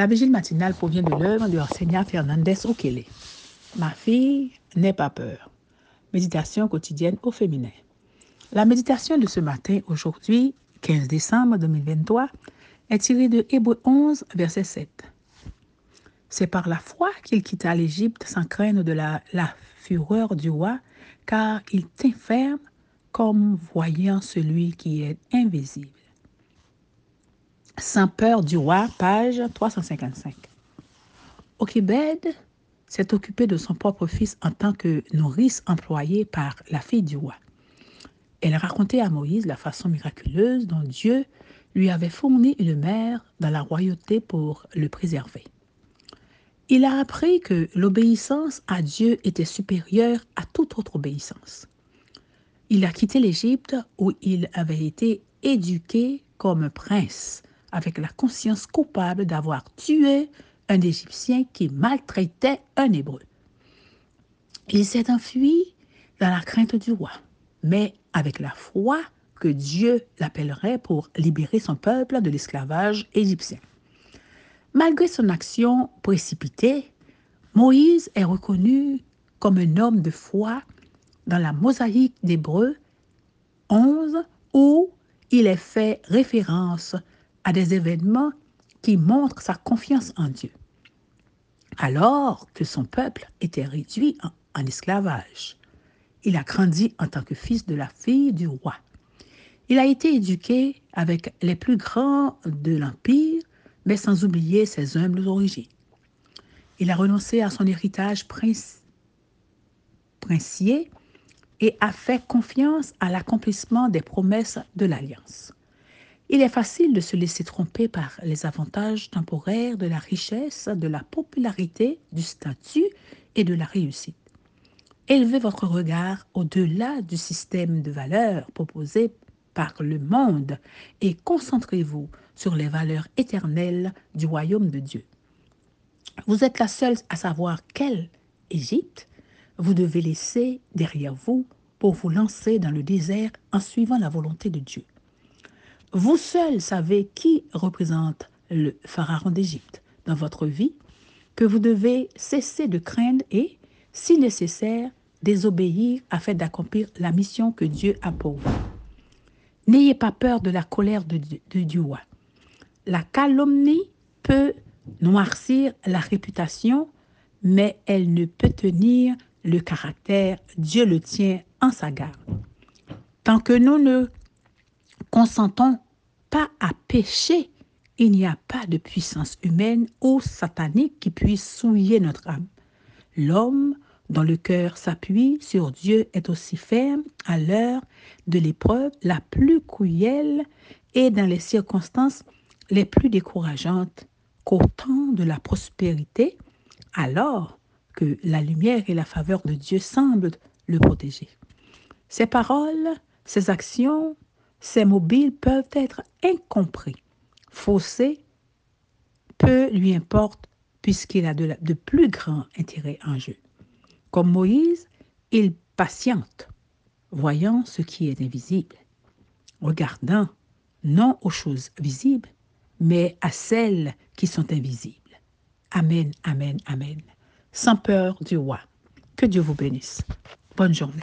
La vigile matinale provient de l'œuvre de Arsenia Fernandez Okele. Ma fille, n'aie pas peur. Méditation quotidienne au féminin. La méditation de ce matin, aujourd'hui, 15 décembre 2023, est tirée de Hébreu 11, verset 7. C'est par la foi qu'il quitta l'Égypte sans craindre de la, la fureur du roi, car il tint ferme comme voyant celui qui est invisible. Sans peur du roi, page 355. Okebed s'est occupé de son propre fils en tant que nourrice employée par la fille du roi. Elle racontait à Moïse la façon miraculeuse dont Dieu lui avait fourni une mère dans la royauté pour le préserver. Il a appris que l'obéissance à Dieu était supérieure à toute autre obéissance. Il a quitté l'Égypte où il avait été éduqué comme prince, avec la conscience coupable d'avoir tué un Égyptien qui maltraitait un Hébreu. Il s'est enfui dans la crainte du roi, mais avec la foi que Dieu l'appellerait pour libérer son peuple de l'esclavage égyptien. Malgré son action précipitée, Moïse est reconnu comme un homme de foi dans la mosaïque d'Hébreu 11 où il est fait référence à des événements qui montrent sa confiance en Dieu. Alors que son peuple était réduit en, esclavage, il a grandi en tant que fils de la fille du roi. Il a été éduqué avec les plus grands de l'Empire mais sans oublier ses humbles origines. Il a renoncé à son héritage princier et a fait confiance à l'accomplissement des promesses de l'Alliance. Il est facile de se laisser tromper par les avantages temporaires de la richesse, de la popularité, du statut et de la réussite. Élevez votre regard au-delà du système de valeurs proposé par le monde et concentrez-vous sur les valeurs éternelles du royaume de Dieu. Vous êtes la seule à savoir quelle Égypte vous devez laisser derrière vous pour vous lancer dans le désert en suivant la volonté de Dieu. Vous seul savez qui représente le pharaon d'Égypte dans votre vie, que vous devez cesser de craindre et, si nécessaire, désobéir afin d'accomplir la mission que Dieu a pour vous. N'ayez pas peur de la colère de, de Dieu. La calomnie peut noircir la réputation, mais elle ne peut tenir le caractère. Dieu le tient en sa garde. Tant que nous ne consentons pas à pécher, il n'y a pas de puissance humaine ou satanique qui puisse souiller notre âme. L'homme dont le cœur s'appuie sur Dieu est aussi ferme à l'heure de l'épreuve la plus cruelle et dans les circonstances les plus décourageantes qu'au temps de la prospérité, alors que la lumière et la faveur de Dieu semblent le protéger. Ses paroles, ses actions, ses mobiles peuvent être incompris, faussés, peu lui importe puisqu'il a de, de plus grands intérêts en jeu. Comme Moïse, il patiente, voyant ce qui est invisible, regardant non aux choses visibles, mais à celles qui sont invisibles. Amen, amen, amen. Sans peur du roi. Que Dieu vous bénisse. Bonne journée.